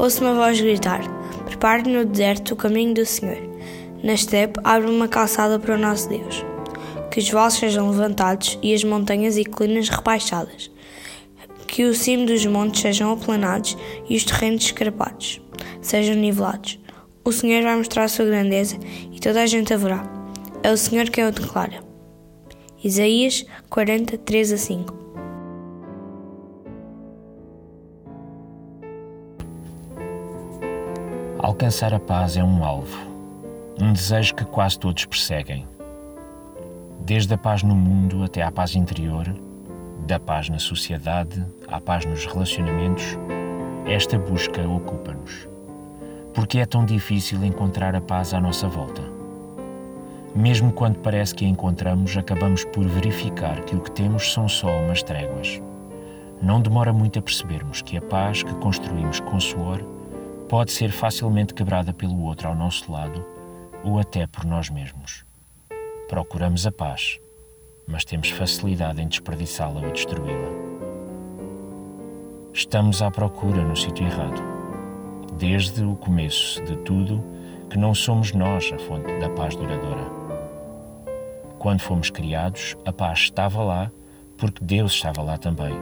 Ouço uma voz gritar: Prepare no deserto o caminho do Senhor. Na estepe abre uma calçada para o nosso Deus. Que os vales sejam levantados e as montanhas e colinas rebaixadas. Que o cimo dos montes sejam aplanados e os terrenos escarpados sejam nivelados. O Senhor vai mostrar a sua grandeza e toda a gente a verá. É o Senhor quem o declara. Isaías 40, 3 a 5 Alcançar a paz é um alvo, um desejo que quase todos perseguem. Desde a paz no mundo até à paz interior, da paz na sociedade à paz nos relacionamentos, esta busca ocupa-nos. Porque é tão difícil encontrar a paz à nossa volta? Mesmo quando parece que a encontramos, acabamos por verificar que o que temos são só umas tréguas. Não demora muito a percebermos que a paz que construímos com suor pode ser facilmente quebrada pelo outro ao nosso lado ou até por nós mesmos. Procuramos a paz, mas temos facilidade em desperdiçá-la ou destruí-la. Estamos à procura no sítio errado. Desde o começo de tudo, que não somos nós a fonte da paz duradoura. Quando fomos criados, a paz estava lá porque Deus estava lá também.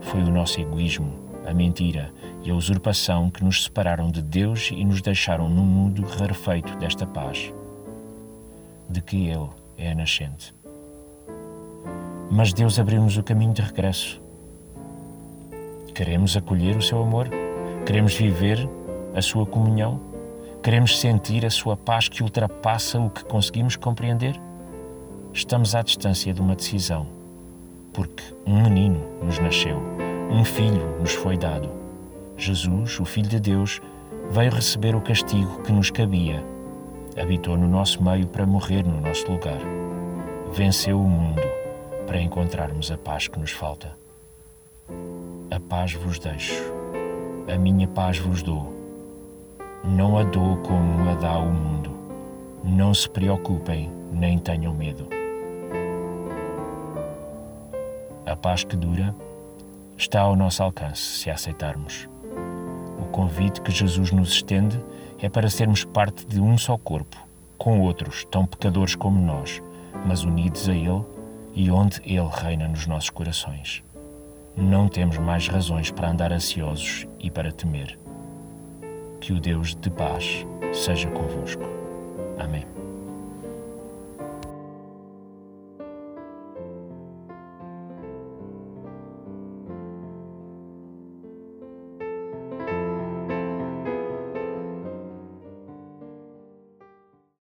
Foi o nosso egoísmo, a mentira e a usurpação que nos separaram de Deus e nos deixaram num mundo rarefeito desta paz, de que Ele é a nascente. Mas Deus abriu-nos o caminho de regresso. Queremos acolher o seu amor? Queremos viver a sua comunhão? Queremos sentir a sua paz que ultrapassa o que conseguimos compreender? Estamos à distância de uma decisão, porque um menino nos nasceu um filho nos foi dado. Jesus, o Filho de Deus, veio receber o castigo que nos cabia. Habitou no nosso meio para morrer no nosso lugar. Venceu o mundo para encontrarmos a paz que nos falta. A paz vos deixo, a minha paz vos dou. Não a dou como a dá o mundo. Não se preocupem, nem tenham medo. A paz que dura está ao nosso alcance se a aceitarmos. O convite que Jesus nos estende é para sermos parte de um só corpo, com outros tão pecadores como nós, mas unidos a Ele e onde Ele reina nos nossos corações. Não temos mais razões para andar ansiosos e para temer. Que o Deus de paz seja convosco. Amém.